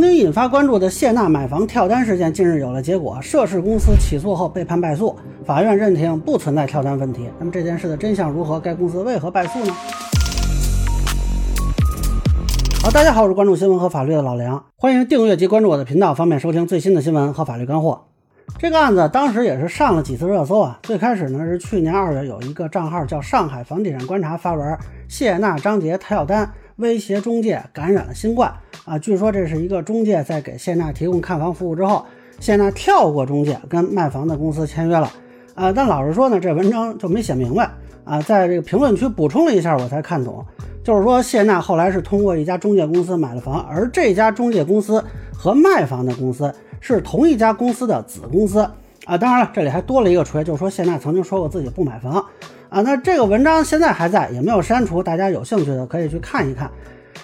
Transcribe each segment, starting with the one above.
曾经引发关注的谢娜买房跳单事件，近日有了结果。涉事公司起诉后被判败诉，法院认定不存在跳单问题。那么这件事的真相如何？该公司为何败诉呢？好，大家好，我是关注新闻和法律的老梁，欢迎订阅及关注我的频道，方便收听最新的新闻和法律干货。这个案子当时也是上了几次热搜啊。最开始呢是去年二月，有一个账号叫“上海房地产观察”发文，谢娜、张杰跳单。威胁中介感染了新冠啊！据说这是一个中介在给谢娜提供看房服务之后，谢娜跳过中介跟卖房的公司签约了啊！但老实说呢，这文章就没写明白啊，在这个评论区补充了一下，我才看懂，就是说谢娜后来是通过一家中介公司买了房，而这家中介公司和卖房的公司是同一家公司的子公司啊！当然了，这里还多了一个锤，就是说谢娜曾经说过自己不买房。啊，那这个文章现在还在，也没有删除，大家有兴趣的可以去看一看。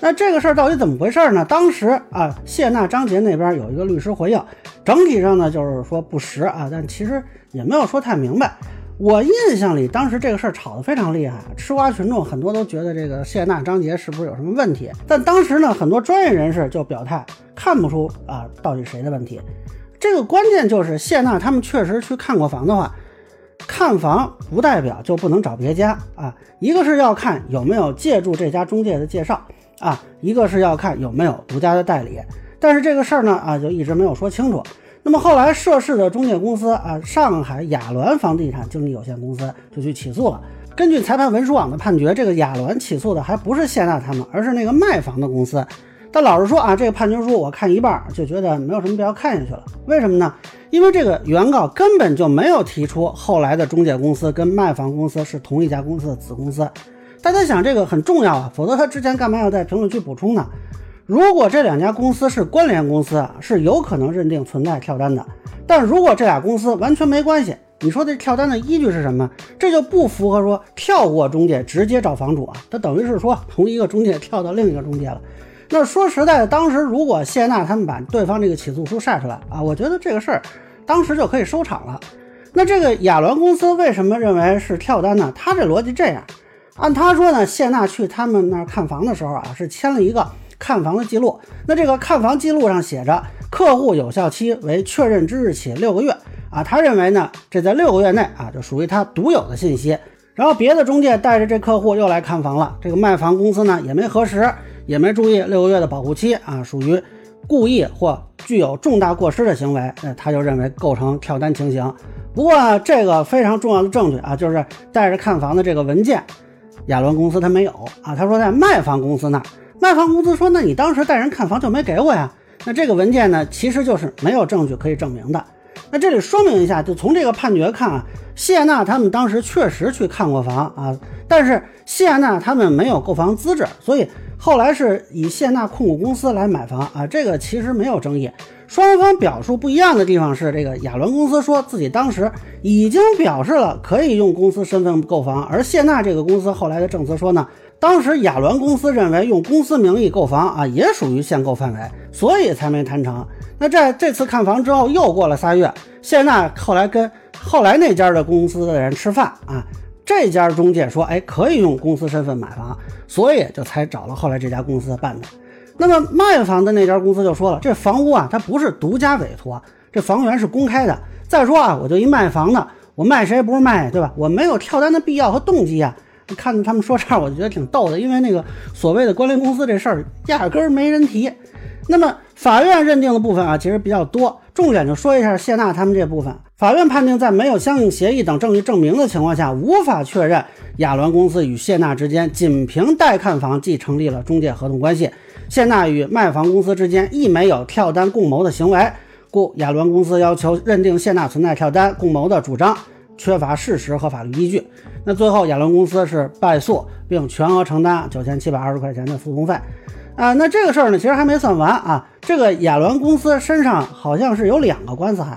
那这个事儿到底怎么回事呢？当时啊，谢娜、张杰那边有一个律师回应，整体上呢就是说不实啊，但其实也没有说太明白。我印象里，当时这个事儿炒得非常厉害，吃瓜群众很多都觉得这个谢娜、张杰是不是有什么问题？但当时呢，很多专业人士就表态，看不出啊到底谁的问题。这个关键就是谢娜他们确实去看过房的话。看房不代表就不能找别家啊，一个是要看有没有借助这家中介的介绍啊，一个是要看有没有独家的代理。但是这个事儿呢啊，就一直没有说清楚。那么后来涉事的中介公司啊，上海雅鸾房地产经纪有限公司就去起诉了。根据裁判文书网的判决，这个雅鸾起诉的还不是谢娜他们，而是那个卖房的公司。但老实说啊，这个判决书我看一半就觉得没有什么必要看下去了。为什么呢？因为这个原告根本就没有提出后来的中介公司跟卖房公司是同一家公司的子公司。大家想这个很重要啊，否则他之前干嘛要在评论区补充呢？如果这两家公司是关联公司，是有可能认定存在跳单的。但如果这俩公司完全没关系，你说这跳单的依据是什么？这就不符合说跳过中介直接找房主啊，他等于是说从一个中介跳到另一个中介了。那说实在的，当时如果谢娜他们把对方这个起诉书晒出来啊，我觉得这个事儿当时就可以收场了。那这个亚伦公司为什么认为是跳单呢？他这逻辑这样，按他说呢，谢娜去他们那儿看房的时候啊，是签了一个看房的记录。那这个看房记录上写着客户有效期为确认之日起六个月啊，他认为呢，这在六个月内啊，就属于他独有的信息。然后别的中介带着这客户又来看房了，这个卖房公司呢也没核实。也没注意六个月的保护期啊，属于故意或具有重大过失的行为，那他就认为构成跳单情形。不过这个非常重要的证据啊，就是带着看房的这个文件，亚伦公司他没有啊，他说在卖房公司那儿，卖房公司说那你当时带人看房就没给我呀？那这个文件呢，其实就是没有证据可以证明的。那这里说明一下，就从这个判决看啊，谢娜他们当时确实去看过房啊，但是谢娜他们没有购房资质，所以。后来是以谢娜控股公司来买房啊，这个其实没有争议。双方表述不一样的地方是，这个亚伦公司说自己当时已经表示了可以用公司身份购房，而谢娜这个公司后来的证词说呢，当时亚伦公司认为用公司名义购房啊也属于限购范围，所以才没谈成。那在这次看房之后又过了仨月，谢娜后来跟后来那家的公司的人吃饭啊。这家中介说：“哎，可以用公司身份买房，所以就才找了后来这家公司办的。那么卖房的那家公司就说了，这房屋啊，它不是独家委托，这房源是公开的。再说啊，我就一卖房的，我卖谁不是卖，对吧？我没有跳单的必要和动机啊。看他们说这儿，我就觉得挺逗的，因为那个所谓的关联公司这事儿压根儿没人提。那么法院认定的部分啊，其实比较多，重点就说一下谢娜他们这部分。”法院判定，在没有相应协议等证据证明的情况下，无法确认亚伦公司与谢娜之间仅凭代看房即成立了中介合同关系。谢娜与卖房公司之间亦没有跳单共谋的行为，故亚伦公司要求认定谢娜存在跳单共谋的主张，缺乏事实和法律依据。那最后，亚伦公司是败诉，并全额承担九千七百二十块钱的诉讼费。啊，那这个事儿呢，其实还没算完啊。这个亚伦公司身上好像是有两个官司还。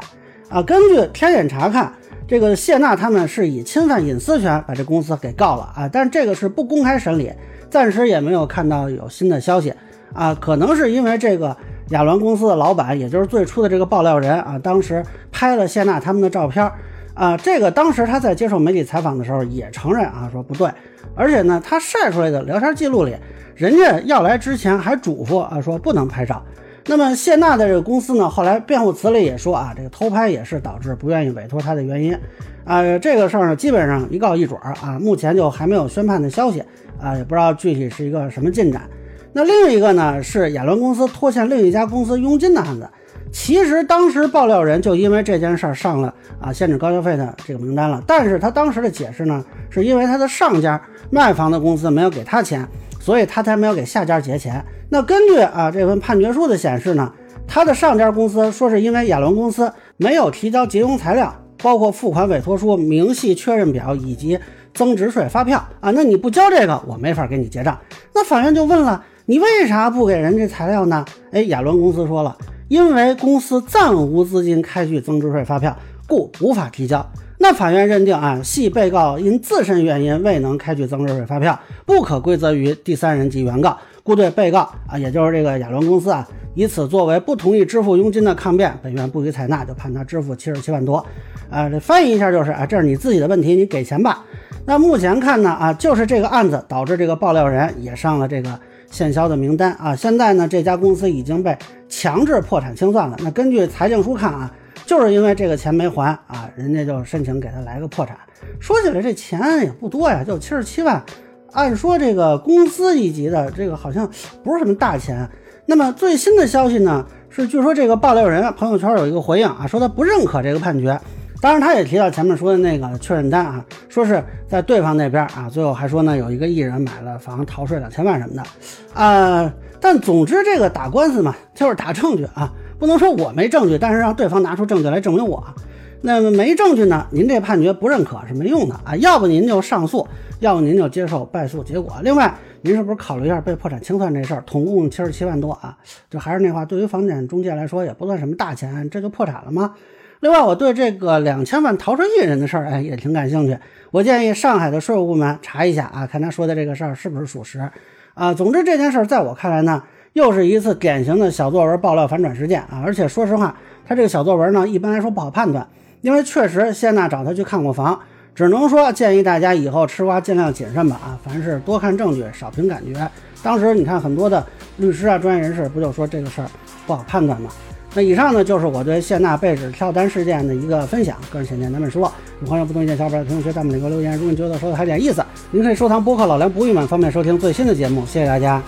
啊，根据天眼查看，这个谢娜他们是以侵犯隐私权把这公司给告了啊，但这个是不公开审理，暂时也没有看到有新的消息啊，可能是因为这个亚伦公司的老板，也就是最初的这个爆料人啊，当时拍了谢娜他们的照片啊，这个当时他在接受媒体采访的时候也承认啊，说不对，而且呢，他晒出来的聊天记录里，人家要来之前还嘱咐啊，说不能拍照。那么谢娜的这个公司呢，后来辩护词里也说啊，这个偷拍也是导致不愿意委托他的原因。啊，这个事儿呢，基本上一告一准儿啊，目前就还没有宣判的消息啊，也不知道具体是一个什么进展。那另一个呢，是亚伦公司拖欠另一家公司佣金的案子。其实当时爆料人就因为这件事儿上了啊限制高消费的这个名单了，但是他当时的解释呢，是因为他的上家卖房的公司没有给他钱，所以他才没有给下家结钱。那根据啊这份判决书的显示呢，他的上家公司说是因为亚伦公司没有提交结佣材料，包括付款委托书、明细确认表以及增值税发票啊，那你不交这个，我没法给你结账。那法院就问了，你为啥不给人这材料呢？哎，亚伦公司说了。因为公司暂无资金开具增值税发票，故无法提交。那法院认定啊，系被告因自身原因未能开具增值税发票，不可归责于第三人及原告，故对被告啊，也就是这个亚伦公司啊，以此作为不同意支付佣金的抗辩，本院不予采纳，就判他支付七十七万多。啊，这翻译一下就是啊，这是你自己的问题，你给钱吧。那目前看呢啊，就是这个案子导致这个爆料人也上了这个。限销的名单啊，现在呢这家公司已经被强制破产清算了。那根据财政书看啊，就是因为这个钱没还啊，人家就申请给他来个破产。说起来这钱也不多呀，就七十七万。按说这个公司一级的这个好像不是什么大钱。那么最新的消息呢是，据说这个爆料人朋友圈有一个回应啊，说他不认可这个判决。当然，他也提到前面说的那个确认单啊，说是在对方那边啊，最后还说呢，有一个艺人买了房逃税两千万什么的，啊，但总之这个打官司嘛，就是打证据啊，不能说我没证据，但是让对方拿出证据来证明我。那么没证据呢，您这判决不认可是没用的啊，要不您就上诉，要不您就接受败诉结果。另外，您是不是考虑一下被破产清算这事儿？统共七十七万多啊，就还是那话，对于房产中介来说也不算什么大钱，这就破产了吗？另外，我对这个两千万逃税艺人的事儿，哎，也挺感兴趣。我建议上海的税务部门查一下啊，看他说的这个事儿是不是属实啊。总之，这件事儿在我看来呢，又是一次典型的小作文爆料反转事件啊。而且说实话，他这个小作文呢，一般来说不好判断，因为确实谢娜找他去看过房，只能说建议大家以后吃瓜尽量谨慎吧啊。凡事多看证据，少凭感觉。当时你看很多的律师啊、专业人士不就说这个事儿不好判断吗？那以上呢，就是我对谢娜被指跳单事件的一个分享，个人浅见难免失落。有朋友不同意见，小伙伴在评论区、弹幕里给我留言。如果你觉得说的还有点意思，您可以收藏播客老梁不郁闷，方便收听最新的节目。谢谢大家。